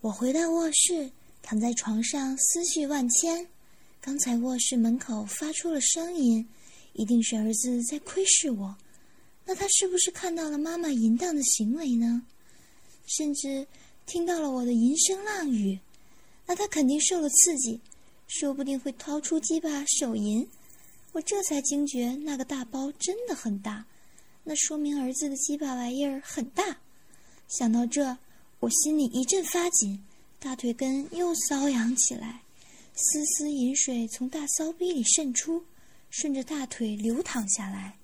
我回到卧室，躺在床上，思绪万千。刚才卧室门口发出了声音，一定是儿子在窥视我。那他是不是看到了妈妈淫荡的行为呢？甚至听到了我的淫声浪语？那他肯定受了刺激，说不定会掏出鸡巴手淫。我这才惊觉，那个大包真的很大，那说明儿子的鸡巴玩意儿很大。想到这。我心里一阵发紧，大腿根又瘙痒起来，丝丝淫水从大骚逼里渗出，顺着大腿流淌下来。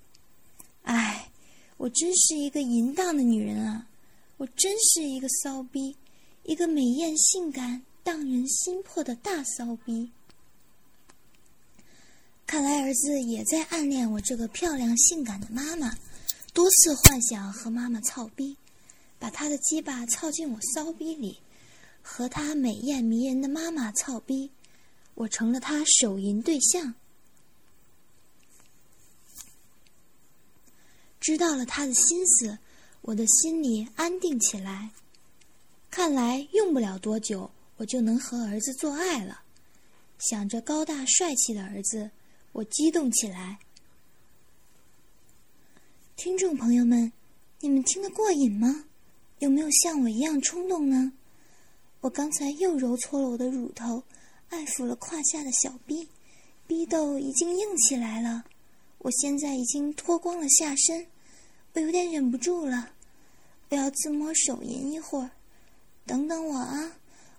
唉，我真是一个淫荡的女人啊！我真是一个骚逼，一个美艳性感、荡人心魄的大骚逼。看来儿子也在暗恋我这个漂亮性感的妈妈，多次幻想和妈妈操逼。把他的鸡巴操进我骚逼里，和他美艳迷人的妈妈操逼，我成了他手淫对象。知道了他的心思，我的心里安定起来。看来用不了多久，我就能和儿子做爱了。想着高大帅气的儿子，我激动起来。听众朋友们，你们听得过瘾吗？有没有像我一样冲动呢？我刚才又揉搓了我的乳头，爱抚了胯下的小臂，逼豆已经硬起来了。我现在已经脱光了下身，我有点忍不住了，我要自摸手淫一会儿。等等我啊，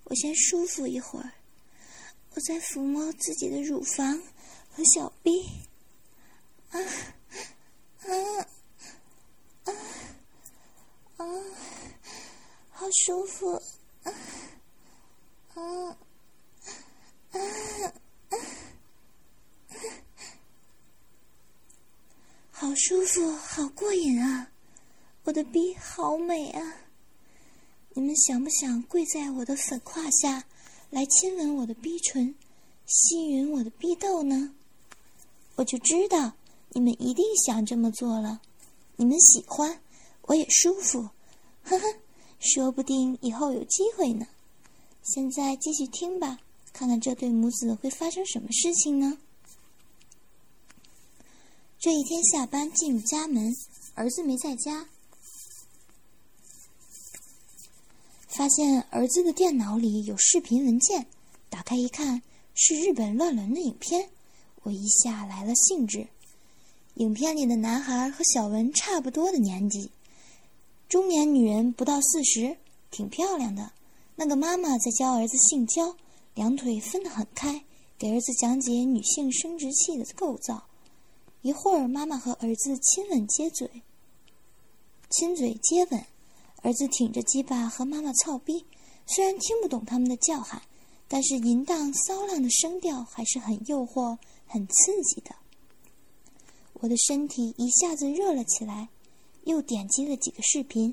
我先舒服一会儿。我再抚摸自己的乳房和小臂，啊啊啊！啊好舒服，啊啊啊啊！好舒服，好过瘾啊！我的逼好美啊！你们想不想跪在我的粉胯下，来亲吻我的逼唇，吸吮我的逼豆呢？我就知道你们一定想这么做了。你们喜欢，我也舒服，呵呵。说不定以后有机会呢。现在继续听吧，看看这对母子会发生什么事情呢？这一天下班进入家门，儿子没在家，发现儿子的电脑里有视频文件，打开一看是日本乱伦的影片，我一下来了兴致。影片里的男孩和小文差不多的年纪。中年女人不到四十，挺漂亮的。那个妈妈在教儿子性交，两腿分得很开，给儿子讲解女性生殖器的构造。一会儿，妈妈和儿子亲吻接嘴，亲嘴接吻，儿子挺着鸡巴和妈妈操逼。虽然听不懂他们的叫喊，但是淫荡骚浪的声调还是很诱惑、很刺激的。我的身体一下子热了起来。又点击了几个视频，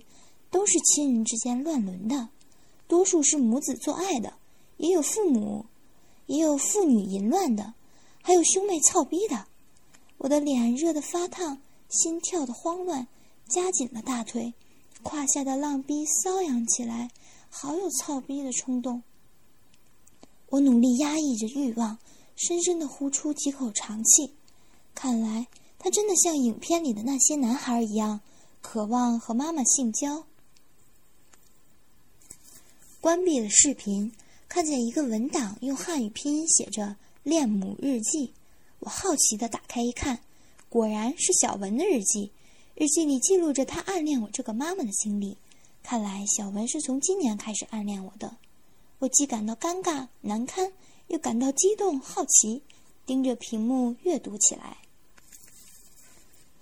都是亲人之间乱伦的，多数是母子做爱的，也有父母，也有父女淫乱的，还有兄妹操逼的。我的脸热得发烫，心跳的慌乱，夹紧了大腿，胯下的浪逼瘙痒起来，好有操逼的冲动。我努力压抑着欲望，深深的呼出几口长气。看来他真的像影片里的那些男孩一样。渴望和妈妈性交。关闭了视频，看见一个文档用汉语拼音写着“恋母日记”，我好奇的打开一看，果然是小文的日记。日记里记录着他暗恋我这个妈妈的经历。看来小文是从今年开始暗恋我的。我既感到尴尬难堪，又感到激动好奇，盯着屏幕阅读起来。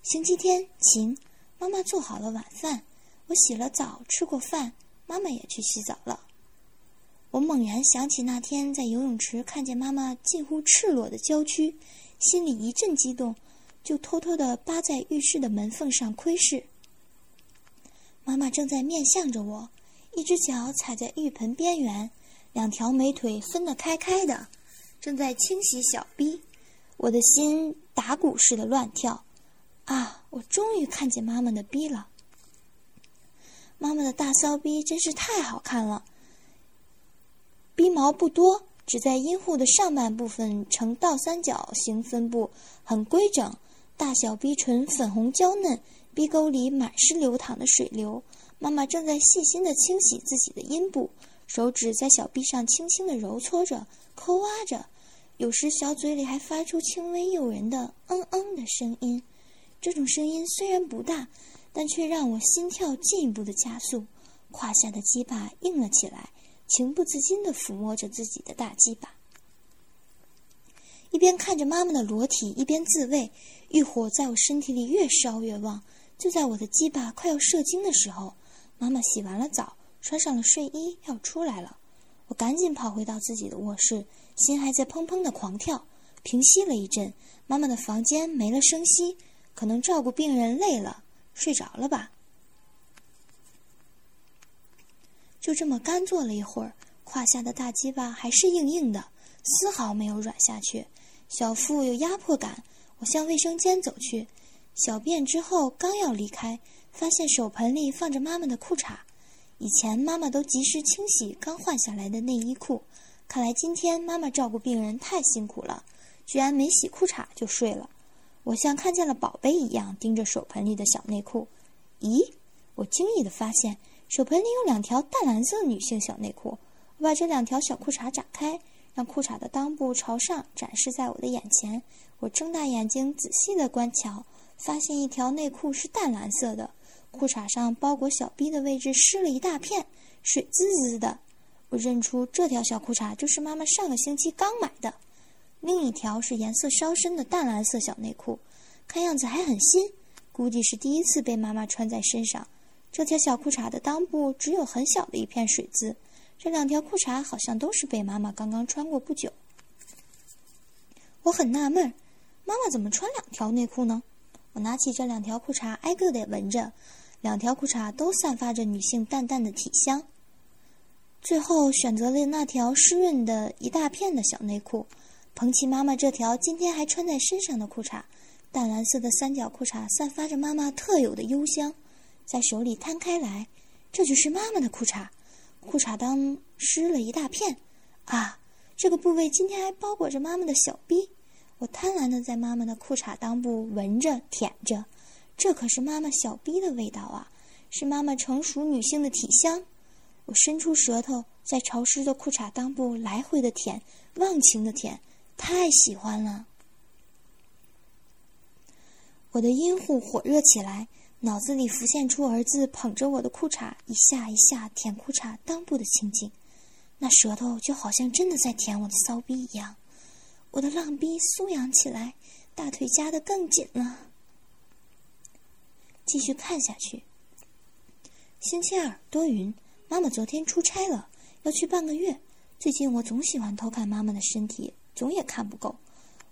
星期天，晴。妈妈做好了晚饭，我洗了澡，吃过饭，妈妈也去洗澡了。我猛然想起那天在游泳池看见妈妈近乎赤裸的娇躯，心里一阵激动，就偷偷的扒在浴室的门缝上窥视。妈妈正在面向着我，一只脚踩在浴盆边缘，两条美腿分得开开的，正在清洗小臂。我的心打鼓似的乱跳。啊！我终于看见妈妈的逼了。妈妈的大骚逼真是太好看了，毛不多，只在阴户的上半部分呈倒三角形分布，很规整。大小逼唇粉红娇嫩，鼻沟里满是流淌的水流。妈妈正在细心地清洗自己的阴部，手指在小臂上轻轻地揉搓着、抠挖着，有时小嘴里还发出轻微诱人的“嗯嗯”的声音。这种声音虽然不大，但却让我心跳进一步的加速，胯下的鸡巴硬了起来，情不自禁地抚摸着自己的大鸡巴。一边看着妈妈的裸体，一边自慰，欲火在我身体里越烧越旺。就在我的鸡巴快要射精的时候，妈妈洗完了澡，穿上了睡衣，要出来了。我赶紧跑回到自己的卧室，心还在砰砰的狂跳。平息了一阵，妈妈的房间没了声息，可能照顾病人累了，睡着了吧。就这么干坐了一会儿，胯下的大鸡巴还是硬硬的，丝毫没有软下去。小腹有压迫感，我向卫生间走去，小便之后刚要离开，发现手盆里放着妈妈的裤衩。以前妈妈都及时清洗刚换下来的内衣裤，看来今天妈妈照顾病人太辛苦了，居然没洗裤衩就睡了。我像看见了宝贝一样盯着手盆里的小内裤。咦，我惊异的发现手盆里有两条淡蓝色女性小内裤。我把这两条小裤衩展开。让裤衩的裆部朝上展示在我的眼前，我睁大眼睛仔细的观瞧，发现一条内裤是淡蓝色的，裤衩上包裹小臂的位置湿了一大片，水滋滋的。我认出这条小裤衩就是妈妈上个星期刚买的，另一条是颜色稍深的淡蓝色小内裤，看样子还很新，估计是第一次被妈妈穿在身上。这条小裤衩的裆部只有很小的一片水渍。这两条裤衩好像都是被妈妈刚刚穿过不久。我很纳闷，妈妈怎么穿两条内裤呢？我拿起这两条裤衩，挨个的闻着，两条裤衩都散发着女性淡淡的体香。最后选择了那条湿润的一大片的小内裤，捧起妈妈这条今天还穿在身上的裤衩，淡蓝色的三角裤衩散发着妈妈特有的幽香，在手里摊开来，这就是妈妈的裤衩。裤衩裆湿了一大片，啊，这个部位今天还包裹着妈妈的小臂。我贪婪地在妈妈的裤衩裆部闻着、舔着，这可是妈妈小臂的味道啊，是妈妈成熟女性的体香。我伸出舌头，在潮湿的裤衩裆部来回的舔，忘情的舔，太喜欢了。我的阴户火热起来。脑子里浮现出儿子捧着我的裤衩一下一下舔裤衩裆部的情景，那舌头就好像真的在舔我的骚逼一样，我的浪逼酥痒起来，大腿夹得更紧了。继续看下去。星期二多云，妈妈昨天出差了，要去半个月。最近我总喜欢偷看妈妈的身体，总也看不够。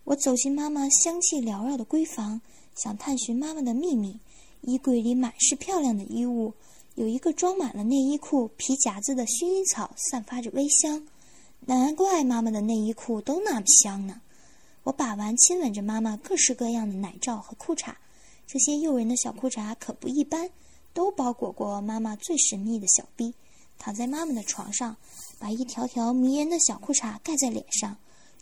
我走进妈妈香气缭绕的闺房，想探寻妈妈的秘密。衣柜里满是漂亮的衣物，有一个装满了内衣裤皮夹子的薰衣草，散发着微香。难怪妈妈的内衣裤都那么香呢。我把玩亲吻着妈妈各式各样的奶罩和裤衩，这些诱人的小裤衩可不一般，都包裹过妈妈最神秘的小臂。躺在妈妈的床上，把一条条迷人的小裤衩盖在脸上，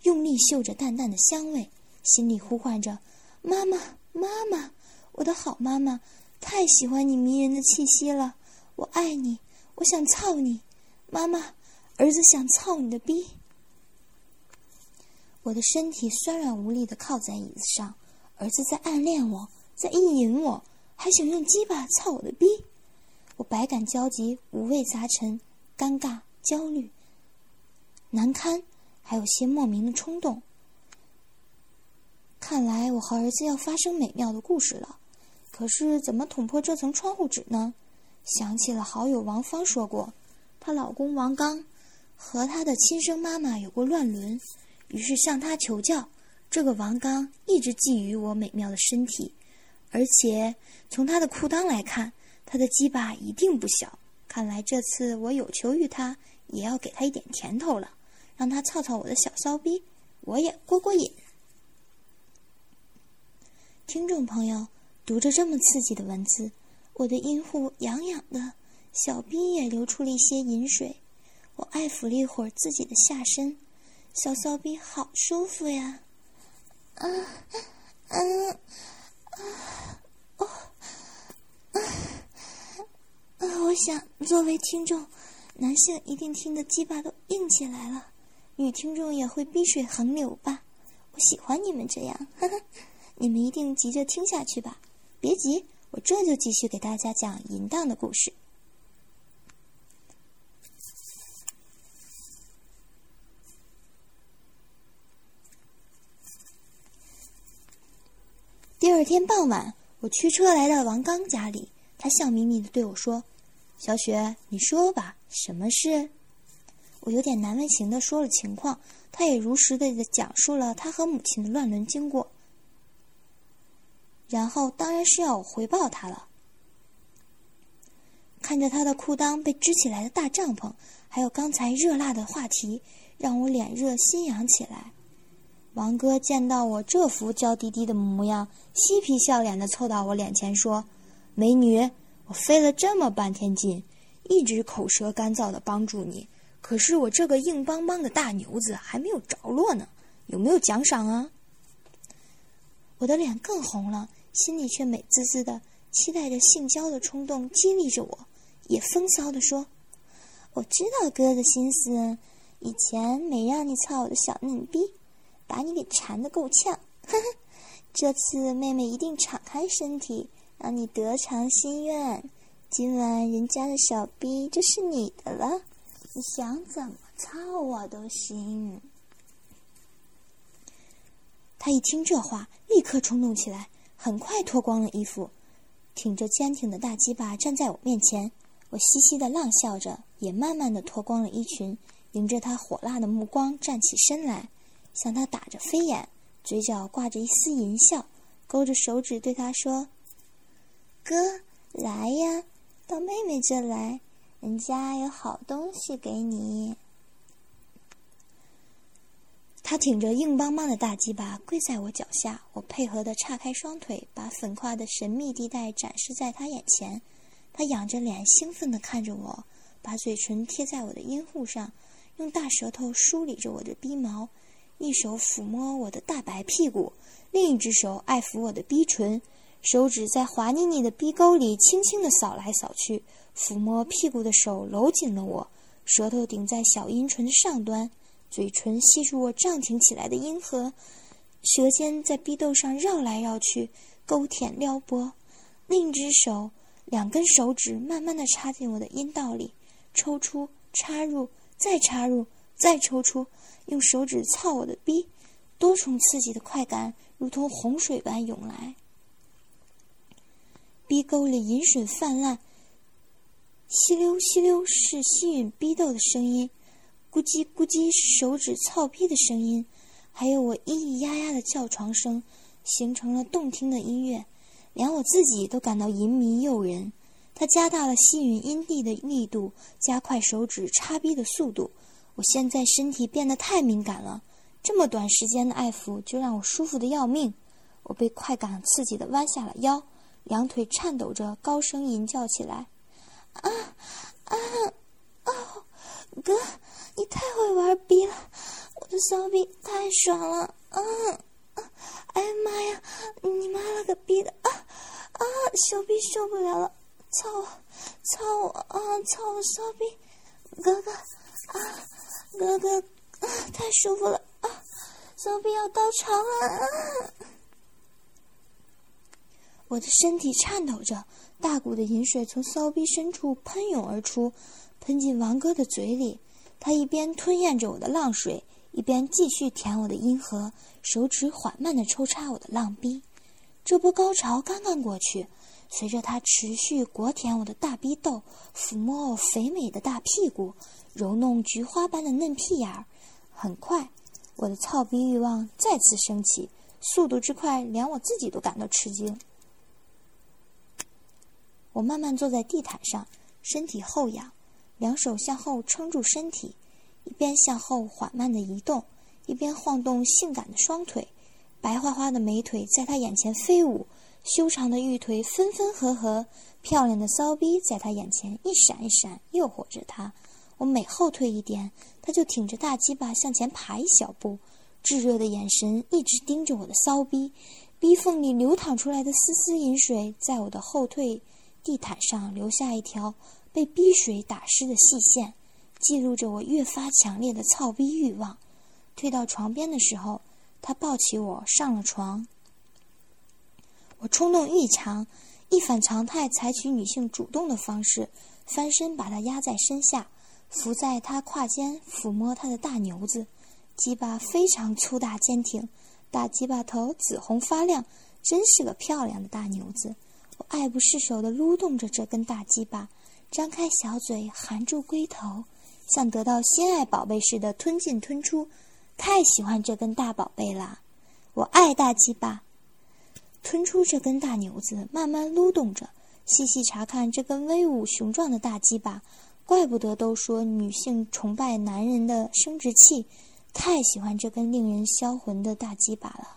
用力嗅着淡淡的香味，心里呼唤着：“妈妈，妈妈。”我的好妈妈，太喜欢你迷人的气息了，我爱你，我想操你，妈妈，儿子想操你的逼。我的身体酸软无力的靠在椅子上，儿子在暗恋我，在意淫我，还想用鸡巴操我的逼。我百感交集，五味杂陈，尴尬、焦虑、难堪，还有些莫名的冲动。看来我和儿子要发生美妙的故事了。可是怎么捅破这层窗户纸呢？想起了好友王芳说过，她老公王刚和她的亲生妈妈有过乱伦，于是向他求教。这个王刚一直觊觎我美妙的身体，而且从他的裤裆来看，他的鸡巴一定不小。看来这次我有求于他，也要给他一点甜头了，让他操操我的小骚逼，我也过过瘾。听众朋友。读着这么刺激的文字，我的阴户痒痒的，小逼也流出了一些饮水。我爱抚了一会儿自己的下身，小骚逼好舒服呀！嗯啊啊哦啊啊！我想作为听众，男性一定听得鸡巴都硬起来了，女听众也会逼水横流吧？我喜欢你们这样，哈哈！你们一定急着听下去吧？别急，我这就继续给大家讲淫荡的故事。第二天傍晚，我驱车来到王刚家里，他笑眯眯的对我说：“小雪，你说吧，什么事？”我有点难为情的说了情况，他也如实的讲述了他和母亲的乱伦经过。然后当然是要我回报他了。看着他的裤裆被支起来的大帐篷，还有刚才热辣的话题，让我脸热心痒起来。王哥见到我这副娇滴滴的模样，嬉皮笑脸的凑到我脸前说：“美女，我费了这么半天劲，一直口舌干燥的帮助你，可是我这个硬邦邦的大牛子还没有着落呢，有没有奖赏啊？”我的脸更红了，心里却美滋滋的，期待着性交的冲动激励着我，也风骚的说：“我知道哥的心思，以前没让你操我的小嫩逼。”把你给缠得够呛，呵呵，这次妹妹一定敞开身体，让你得偿心愿。今晚人家的小逼就是你的了，你想怎么操我都行。他一听这话，立刻冲动起来，很快脱光了衣服，挺着坚挺的大鸡巴站在我面前。我嘻嘻的浪笑着，也慢慢的脱光了衣裙，迎着他火辣的目光站起身来。向他打着飞眼，嘴角挂着一丝淫笑，勾着手指对他说：“哥，来呀，到妹妹这来，人家有好东西给你。”他挺着硬邦邦的大鸡巴跪在我脚下，我配合的岔开双腿，把粉胯的神秘地带展示在他眼前。他仰着脸，兴奋地看着我，把嘴唇贴在我的阴户上，用大舌头梳理着我的鼻毛。一手抚摸我的大白屁股，另一只手爱抚我的鼻唇，手指在滑腻腻的逼沟里轻轻地扫来扫去。抚摸屁股的手搂紧了我，舌头顶在小阴唇的上端，嘴唇吸住我胀挺起来的阴核，舌尖在逼窦上绕来绕去，勾舔撩拨。另一只手，两根手指慢慢地插进我的阴道里，抽出，插入，再插入，再抽出。用手指操我的逼，多重刺激的快感如同洪水般涌来。逼沟里饮水泛滥，吸溜吸溜是吸吮逼窦的声音，咕叽咕叽是手指操逼的声音，还有我咿咿呀呀的叫床声，形成了动听的音乐，连我自己都感到淫迷诱人。他加大了吸吮阴蒂的力度，加快手指插逼的速度。我现在身体变得太敏感了，这么短时间的爱抚就让我舒服的要命。我被快感刺激的弯下了腰，两腿颤抖着，高声吟叫起来：“啊啊哦，哥，你太会玩逼了，我的骚逼太爽了！啊啊，哎呀妈呀，你妈了个逼的！啊啊，小逼受不了了，操我，操我啊，操我骚逼，哥哥啊！”哥哥，啊，太舒服了啊！骚逼要高潮了啊！我的身体颤抖着，大股的饮水从骚逼深处喷涌而出，喷进王哥的嘴里。他一边吞咽着我的浪水，一边继续舔我的阴核，手指缓慢的抽插我的浪逼。这波高潮刚刚过去，随着他持续裹舔我的大逼斗，抚摸我肥美的大屁股。揉弄菊花般的嫩屁眼儿，很快，我的操逼欲望再次升起，速度之快，连我自己都感到吃惊。我慢慢坐在地毯上，身体后仰，两手向后撑住身体，一边向后缓慢的移动，一边晃动性感的双腿，白花花的美腿在他眼前飞舞，修长的玉腿分分合合，漂亮的骚逼在他眼前一闪一闪，诱惑着他。我每后退一点，他就挺着大鸡巴向前爬一小步，炙热的眼神一直盯着我的骚逼，逼缝里流淌出来的丝丝饮水，在我的后退地毯上留下一条被逼水打湿的细线，记录着我越发强烈的操逼欲望。退到床边的时候，他抱起我上了床。我冲动异常，一反常态，采取女性主动的方式，翻身把他压在身下，伏在他胯间，抚摸他的大牛子，鸡巴非常粗大坚挺，大鸡巴头紫红发亮，真是个漂亮的大牛子。我爱不释手地撸动着这根大鸡巴，张开小嘴含住龟头，像得到心爱宝贝似的吞进吞出，太喜欢这根大宝贝了。我爱大鸡巴。吞出这根大牛子，慢慢撸动着，细细查看这根威武雄壮的大鸡巴。怪不得都说女性崇拜男人的生殖器，太喜欢这根令人销魂的大鸡巴了。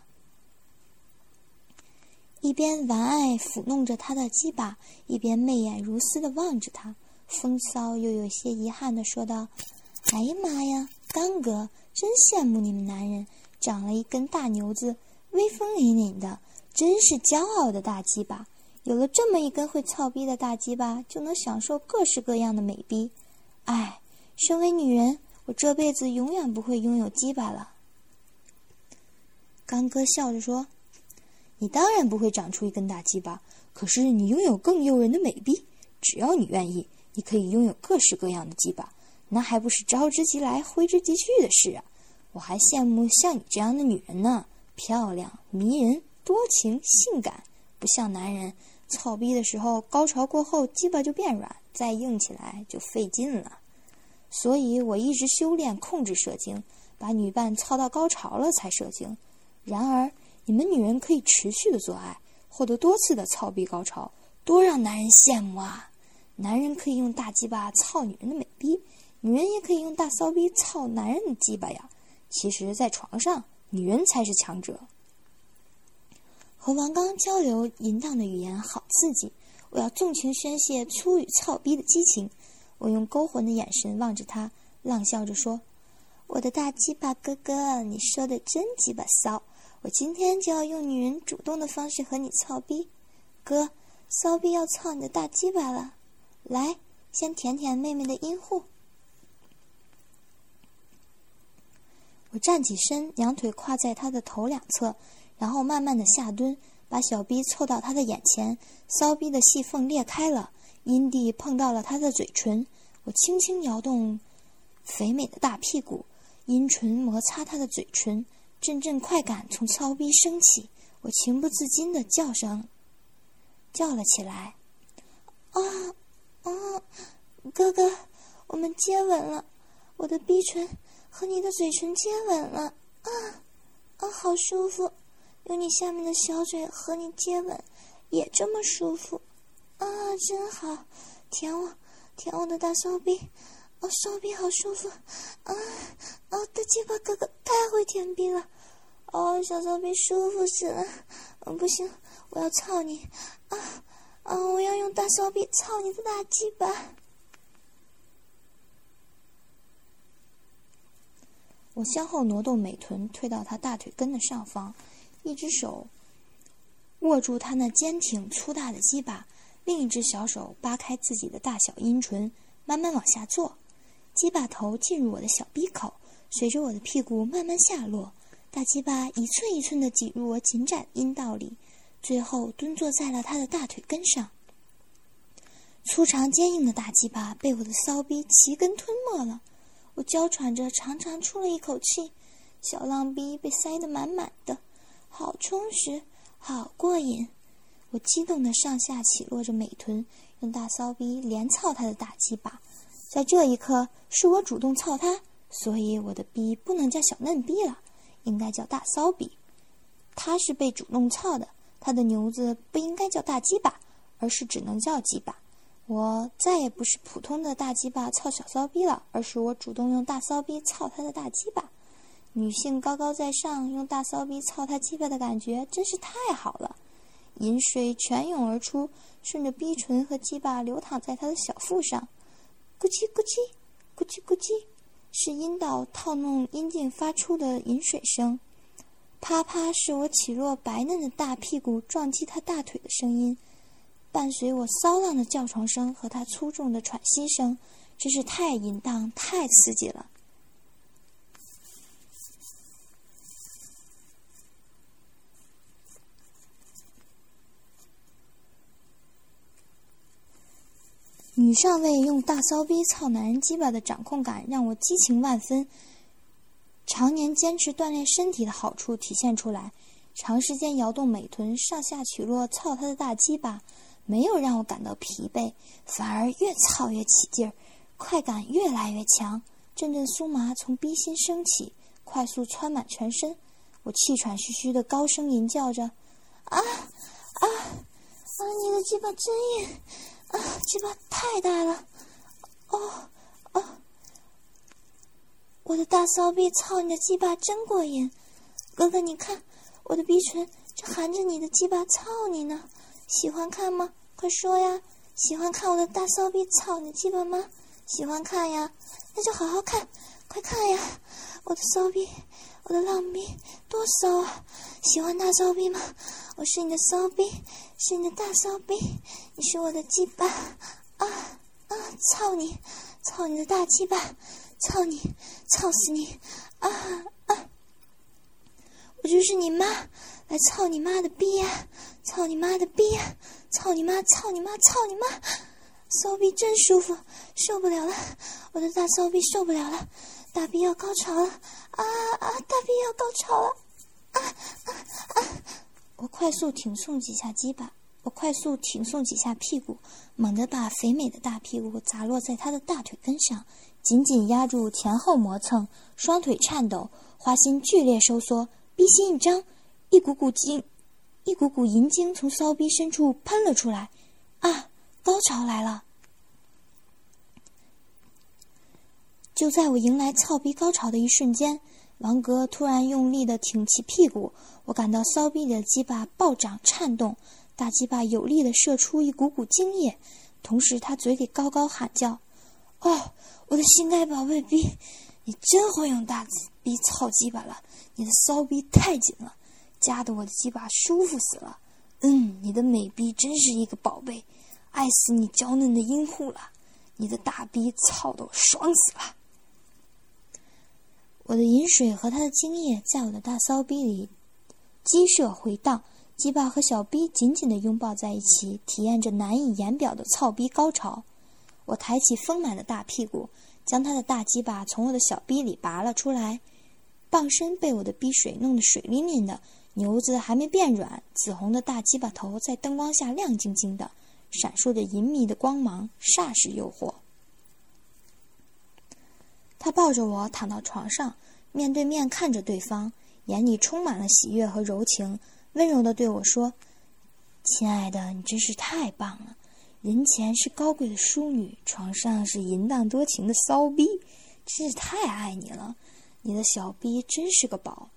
一边玩爱抚弄着他的鸡巴，一边媚眼如丝的望着他，风骚又有些遗憾的说道：“哎呀妈呀，刚哥，真羡慕你们男人，长了一根大牛子，威风凛凛的。”真是骄傲的大鸡巴，有了这么一根会操逼的大鸡巴，就能享受各式各样的美逼。唉，身为女人，我这辈子永远不会拥有鸡巴了。刚哥笑着说：“你当然不会长出一根大鸡巴，可是你拥有更诱人的美臂。只要你愿意，你可以拥有各式各样的鸡巴，那还不是招之即来，挥之即去的事啊！我还羡慕像你这样的女人呢，漂亮迷人。”多情性感，不像男人操逼的时候，高潮过后鸡巴就变软，再硬起来就费劲了。所以我一直修炼控制射精，把女伴操到高潮了才射精。然而你们女人可以持续的做爱，获得多次的操逼高潮，多让男人羡慕啊！男人可以用大鸡巴操女人的美逼，女人也可以用大骚逼操男人的鸡巴呀。其实，在床上，女人才是强者。和王刚交流淫荡的语言好刺激，我要纵情宣泄粗语操逼的激情。我用勾魂的眼神望着他，浪笑着说：“我的大鸡巴哥哥，你说的真鸡巴骚！我今天就要用女人主动的方式和你操逼，哥，骚逼要操你的大鸡巴了，来，先舔舔妹妹的阴户。”我站起身，两腿跨在他的头两侧。然后慢慢的下蹲，把小逼凑到他的眼前，骚逼的细缝裂开了，阴蒂碰到了他的嘴唇。我轻轻摇动肥美的大屁股，阴唇摩擦他的嘴唇，阵阵快感从骚逼升起，我情不自禁的叫声，叫了起来：“啊，啊，哥哥，我们接吻了，我的逼唇和你的嘴唇接吻了，啊，啊，好舒服。”用你下面的小嘴和你接吻，也这么舒服，啊，真好！舔我，舔我的大骚逼，哦，手臂好舒服，啊，哦，大鸡巴哥哥太会舔逼了，哦，小骚逼舒服死了，嗯，不行，我要操你，啊，啊，我要用大骚逼操你的大鸡巴！我向后挪动美臀，推到他大腿根的上方。一只手握住他那坚挺粗大的鸡巴，另一只小手扒开自己的大小阴唇，慢慢往下坐。鸡巴头进入我的小鼻口，随着我的屁股慢慢下落，大鸡巴一寸一寸地挤入我紧窄阴道里，最后蹲坐在了他的大腿根上。粗长坚硬的大鸡巴被我的骚逼齐根吞没了，我娇喘着长长出了一口气，小浪逼被塞得满满的。好充实，好过瘾！我激动的上下起落着美臀，用大骚逼连操他的大鸡巴。在这一刻，是我主动操他，所以我的逼不能叫小嫩逼了，应该叫大骚逼。他是被主动操的，他的牛子不应该叫大鸡巴，而是只能叫鸡巴。我再也不是普通的大鸡巴操小骚逼了，而是我主动用大骚逼操他的大鸡巴。女性高高在上，用大骚逼操他鸡巴的感觉真是太好了，饮水泉涌而出，顺着逼唇和鸡巴流淌在他的小腹上，咕叽咕叽，咕叽咕叽，是阴道套弄阴茎发出的饮水声；啪啪，是我起落白嫩的大屁股撞击他大腿的声音，伴随我骚浪的叫床声和他粗重的喘息声，真是太淫荡、太刺激了。女上尉用大骚逼操男人鸡巴的掌控感让我激情万分。常年坚持锻炼身体的好处体现出来，长时间摇动美臀上下起落操他的大鸡巴，没有让我感到疲惫，反而越操越起劲儿，快感越来越强，阵阵酥麻从逼心升起，快速窜满全身。我气喘吁吁的高声吟叫着：“啊啊啊！你的鸡巴真硬！”啊，鸡巴太大了！哦哦，我的大骚逼操你的鸡巴真过瘾！哥哥，你看我的逼唇正含着你的鸡巴操你呢，喜欢看吗？快说呀！喜欢看我的大骚逼操你的鸡巴吗？喜欢看呀，那就好好看，快看呀！我的骚逼，我的浪逼，多骚啊！喜欢大骚逼吗？我是你的骚逼，是你的大骚逼，你是我的鸡巴，啊啊！操你，操你的大鸡巴，操你，操死你，啊啊！我就是你妈，来操你妈的逼呀！操你妈的逼呀！操你妈，操你妈，操你妈！骚逼真舒服，受不了了，我的大骚逼受不了了，大逼要高潮了，啊啊！大逼要高潮了，啊啊啊！我快速挺送几下鸡巴，我快速挺送几下屁股，猛地把肥美的大屁股砸落在他的大腿根上，紧紧压住，前后磨蹭，双腿颤抖，花心剧烈收缩，逼心一张，一股股精，一股股银精从骚逼深处喷了出来，啊，高潮来了！就在我迎来操逼高潮的一瞬间。王哥突然用力地挺起屁股，我感到骚逼的鸡巴暴涨颤动，大鸡巴有力地射出一股股精液，同时他嘴里高高喊叫：“哦，我的心肝宝贝逼，你真会用大逼操鸡巴了！你的骚逼太紧了，夹得我的鸡巴舒服死了。嗯，你的美逼真是一个宝贝，爱死你娇嫩的阴户了！你的大逼操得我爽死了！”我的饮水和他的精液在我的大骚逼里激射回荡，鸡巴和小逼紧紧地拥抱在一起，体验着难以言表的操逼高潮。我抬起丰满的大屁股，将他的大鸡巴从我的小逼里拔了出来，棒身被我的逼水弄得水淋淋的，牛子还没变软，紫红的大鸡巴头在灯光下亮晶晶的，闪烁着银迷的光芒，煞是诱惑。他抱着我躺到床上，面对面看着对方，眼里充满了喜悦和柔情，温柔地对我说：“亲爱的，你真是太棒了！人前是高贵的淑女，床上是淫荡多情的骚逼，真是太爱你了！你的小逼真是个宝，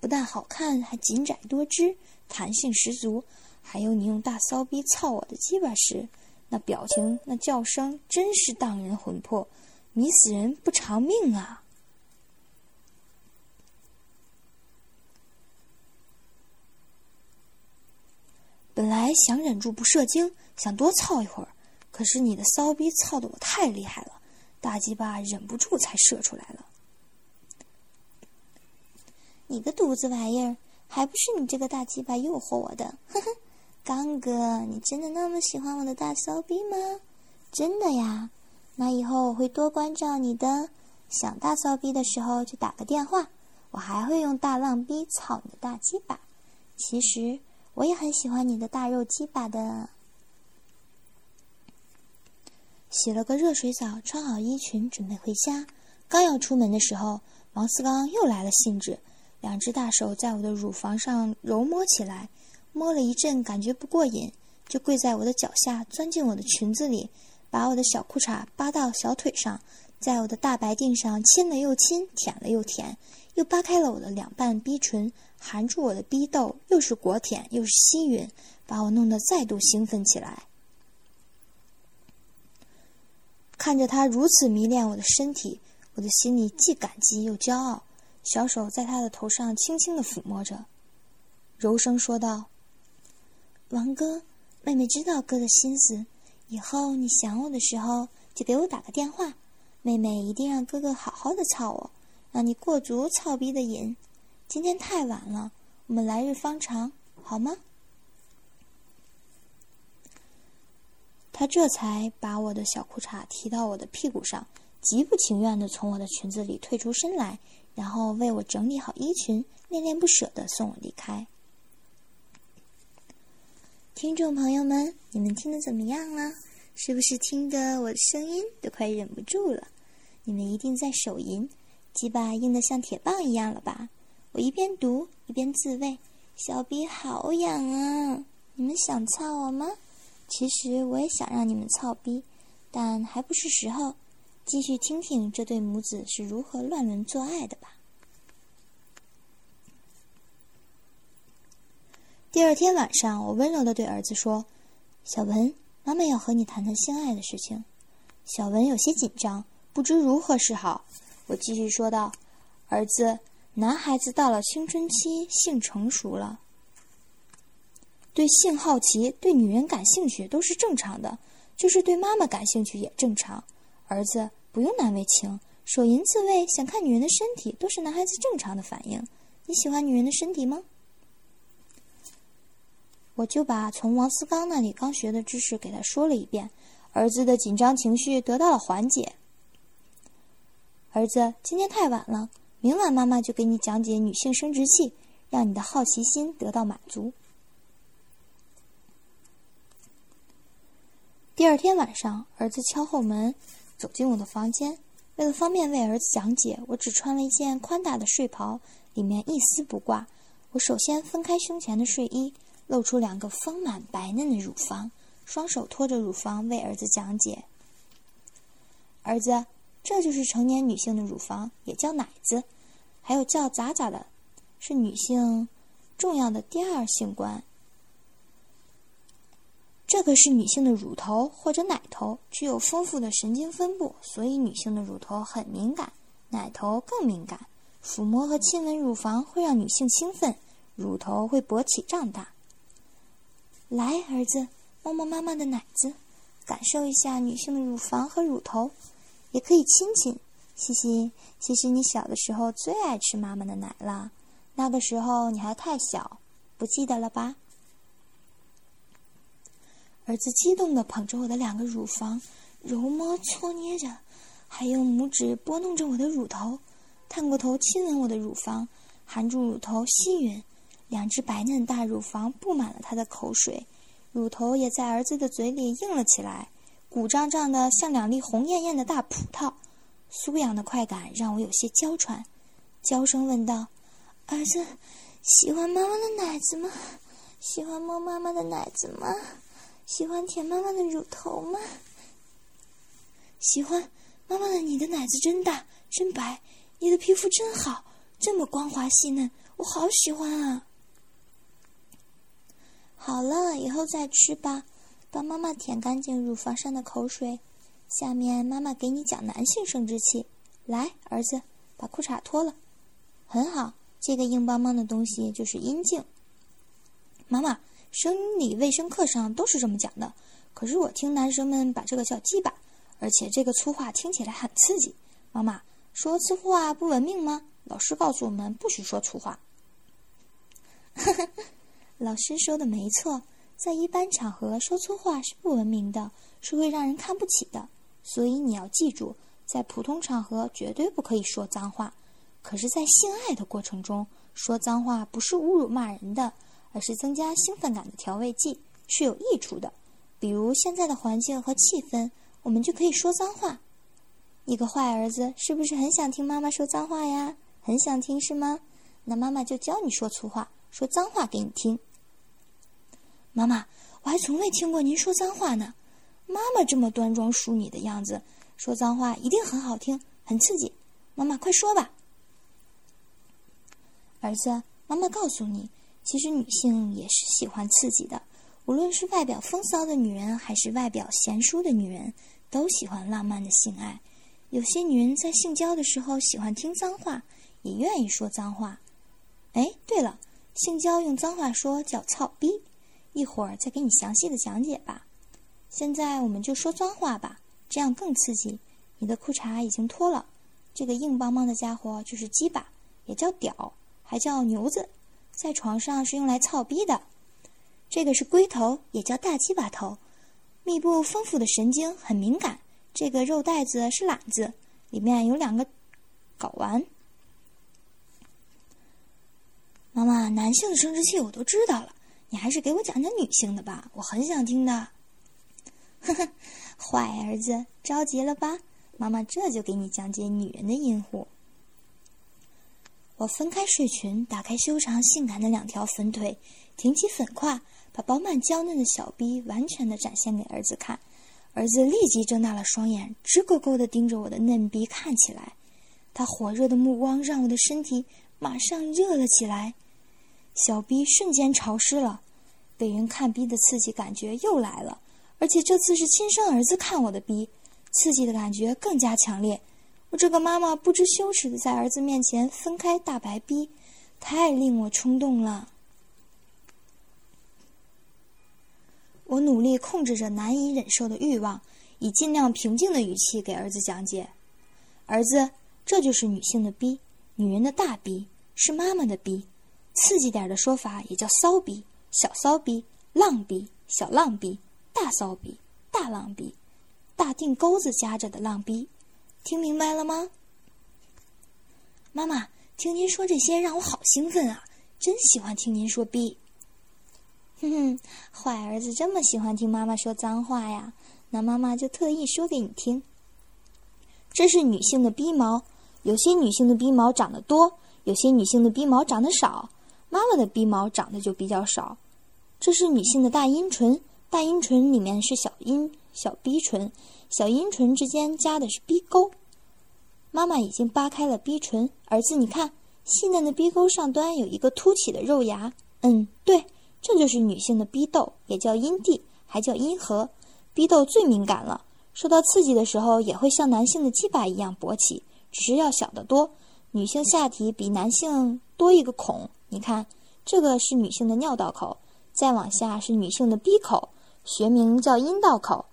不但好看，还紧窄多汁，弹性十足。还有你用大骚逼操我的鸡巴时，那表情、那叫声，真是荡人魂魄。”迷死人不偿命啊！本来想忍住不射精，想多操一会儿，可是你的骚逼操的我太厉害了，大鸡巴忍不住才射出来了。你个犊子玩意儿，还不是你这个大鸡巴诱惑我的？呵呵，刚哥，你真的那么喜欢我的大骚逼吗？真的呀。那以后我会多关照你的，想大骚逼的时候就打个电话。我还会用大浪逼操你的大鸡巴。其实我也很喜欢你的大肉鸡巴的。洗了个热水澡，穿好衣裙，准备回家。刚要出门的时候，王思刚又来了兴致，两只大手在我的乳房上揉摸起来，摸了一阵，感觉不过瘾，就跪在我的脚下，钻进我的裙子里。把我的小裤衩扒到小腿上，在我的大白腚上亲了又亲，舔了又舔，又扒开了我的两半逼唇，含住我的逼窦，又是果舔又是吸吮，把我弄得再度兴奋起来。看着他如此迷恋我的身体，我的心里既感激又骄傲。小手在他的头上轻轻的抚摸着，柔声说道：“王哥，妹妹知道哥的心思，以后你想我的时候就给我打个电话，妹妹一定让哥哥好好的操我，让你过足操逼的瘾。今天太晚了，我们来日方长，好吗？”他这才把我的小裤衩提到我的屁股上，极不情愿的从我的裙子里退出身来。然后为我整理好衣裙，恋恋不舍的送我离开。听众朋友们，你们听得怎么样了？是不是听得我的声音都快忍不住了？你们一定在手淫，鸡巴硬得像铁棒一样了吧？我一边读一边自慰，小逼好痒啊！你们想操我吗？其实我也想让你们操逼，但还不是时候。继续听听这对母子是如何乱伦做爱的吧。第二天晚上，我温柔的对儿子说：“小文，妈妈要和你谈谈性爱的事情。”小文有些紧张，不知如何是好。我继续说道：“儿子，男孩子到了青春期，性成熟了，对性好奇，对女人感兴趣都是正常的，就是对妈妈感兴趣也正常。儿子。”不用难为情，手淫自慰，想看女人的身体，都是男孩子正常的反应。你喜欢女人的身体吗？我就把从王思刚那里刚学的知识给他说了一遍，儿子的紧张情绪得到了缓解。儿子，今天太晚了，明晚妈妈就给你讲解女性生殖器，让你的好奇心得到满足。第二天晚上，儿子敲后门。走进我的房间，为了方便为儿子讲解，我只穿了一件宽大的睡袍，里面一丝不挂。我首先分开胸前的睡衣，露出两个丰满白嫩的乳房，双手托着乳房为儿子讲解。儿子，这就是成年女性的乳房，也叫奶子，还有叫崽崽的，是女性重要的第二性官。这个是女性的乳头或者奶头，具有丰富的神经分布，所以女性的乳头很敏感，奶头更敏感。抚摸和亲吻乳房会让女性兴奋，乳头会勃起胀大。来，儿子，摸摸妈妈的奶子，感受一下女性的乳房和乳头，也可以亲亲。嘻嘻，其实你小的时候最爱吃妈妈的奶了，那个时候你还太小，不记得了吧？儿子激动地捧着我的两个乳房，揉摸搓捏着，还用拇指拨弄着我的乳头，探过头亲吻我的乳房，含住乳头吸吮，两只白嫩大乳房布满了他的口水，乳头也在儿子的嘴里硬了起来，鼓胀胀的像两粒红艳艳的大葡萄，酥痒的快感让我有些娇喘，娇声问道：“儿子，喜欢妈妈的奶子吗？喜欢摸妈妈的奶子吗？”喜欢舔妈妈的乳头吗？喜欢，妈妈的，你的奶子真大，真白，你的皮肤真好，这么光滑细嫩，我好喜欢啊！好了，以后再吃吧，帮妈妈舔干净乳房上的口水。下面妈妈给你讲男性生殖器。来，儿子，把裤衩脱了。很好，这个硬邦邦的东西就是阴茎。妈妈。生理卫生课上都是这么讲的，可是我听男生们把这个叫鸡巴，而且这个粗话听起来很刺激。妈妈说粗话不文明吗？老师告诉我们不许说粗话。老师说的没错，在一般场合说粗话是不文明的，是会让人看不起的。所以你要记住，在普通场合绝对不可以说脏话。可是，在性爱的过程中说脏话不是侮辱骂人的。而是增加兴奋感的调味剂，是有益处的。比如现在的环境和气氛，我们就可以说脏话。你个坏儿子，是不是很想听妈妈说脏话呀？很想听是吗？那妈妈就教你说粗话、说脏话给你听。妈妈，我还从未听过您说脏话呢。妈妈这么端庄淑女的样子，说脏话一定很好听，很刺激。妈妈快说吧。儿子，妈妈告诉你。其实女性也是喜欢刺激的，无论是外表风骚的女人，还是外表贤淑的女人，都喜欢浪漫的性爱。有些女人在性交的时候喜欢听脏话，也愿意说脏话。哎，对了，性交用脏话说叫“操逼”，一会儿再给你详细的讲解吧。现在我们就说脏话吧，这样更刺激。你的裤衩已经脱了，这个硬邦邦的家伙就是鸡巴，也叫屌，还叫牛子，在床上是用来操逼的。这个是龟头，也叫大鸡巴头，密布丰富的神经，很敏感。这个肉袋子是懒子，里面有两个睾丸。妈妈，男性的生殖器我都知道了，你还是给我讲讲女性的吧，我很想听的。呵呵，坏儿子，着急了吧？妈妈这就给你讲解女人的阴户。我分开睡裙，打开修长性感的两条粉腿，挺起粉胯，把饱满娇嫩的小臂完全的展现给儿子看。儿子立即睁大了双眼，直勾勾的盯着我的嫩逼看起来。他火热的目光让我的身体马上热了起来，小逼瞬间潮湿了，被人看逼的刺激感觉又来了。而且这次是亲生儿子看我的逼，刺激的感觉更加强烈。我这个妈妈不知羞耻的在儿子面前分开大白逼，太令我冲动了。我努力控制着难以忍受的欲望，以尽量平静的语气给儿子讲解：“儿子，这就是女性的逼，女人的大逼是妈妈的逼，刺激点的说法也叫骚逼、小骚逼、浪逼、小浪逼。”大骚逼，大浪逼，大腚钩子夹着的浪逼，听明白了吗？妈妈，听您说这些让我好兴奋啊！真喜欢听您说逼。哼哼，坏儿子这么喜欢听妈妈说脏话呀？那妈妈就特意说给你听。这是女性的逼毛，有些女性的逼毛长得多，有些女性的逼毛长得少。妈妈的鼻毛长得就比较少。这是女性的大阴唇。大阴唇里面是小阴小鼻唇，小阴唇之间夹的是鼻沟。妈妈已经扒开了逼唇，儿子，你看，细嫩的逼沟上端有一个凸起的肉芽。嗯，对，这就是女性的鼻窦，也叫阴蒂，还叫阴核。鼻窦最敏感了，受到刺激的时候也会像男性的鸡巴一样勃起，只是要小得多。女性下体比男性多一个孔，你看，这个是女性的尿道口，再往下是女性的逼口。学名叫阴道口，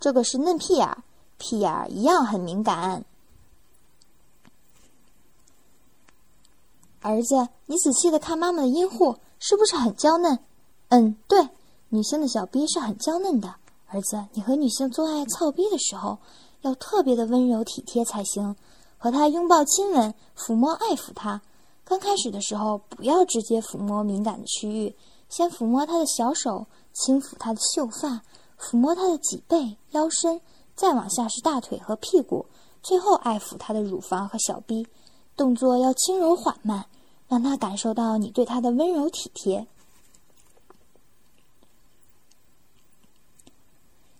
这个是嫩屁眼，屁眼一样很敏感。儿子，你仔细的看妈妈的阴户，是不是很娇嫩？嗯，对，女性的小逼是很娇嫩的。儿子，你和女性做爱操逼的时候，要特别的温柔体贴才行，和她拥抱、亲吻、抚摸、爱抚她。刚开始的时候，不要直接抚摸敏感的区域，先抚摸她的小手。轻抚她的秀发，抚摸她的脊背、腰身，再往下是大腿和屁股，最后爱抚她的乳房和小臂。动作要轻柔缓慢，让她感受到你对她的温柔体贴。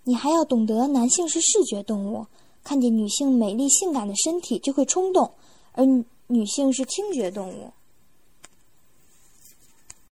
你还要懂得，男性是视觉动物，看见女性美丽性感的身体就会冲动，而女性是听觉动物。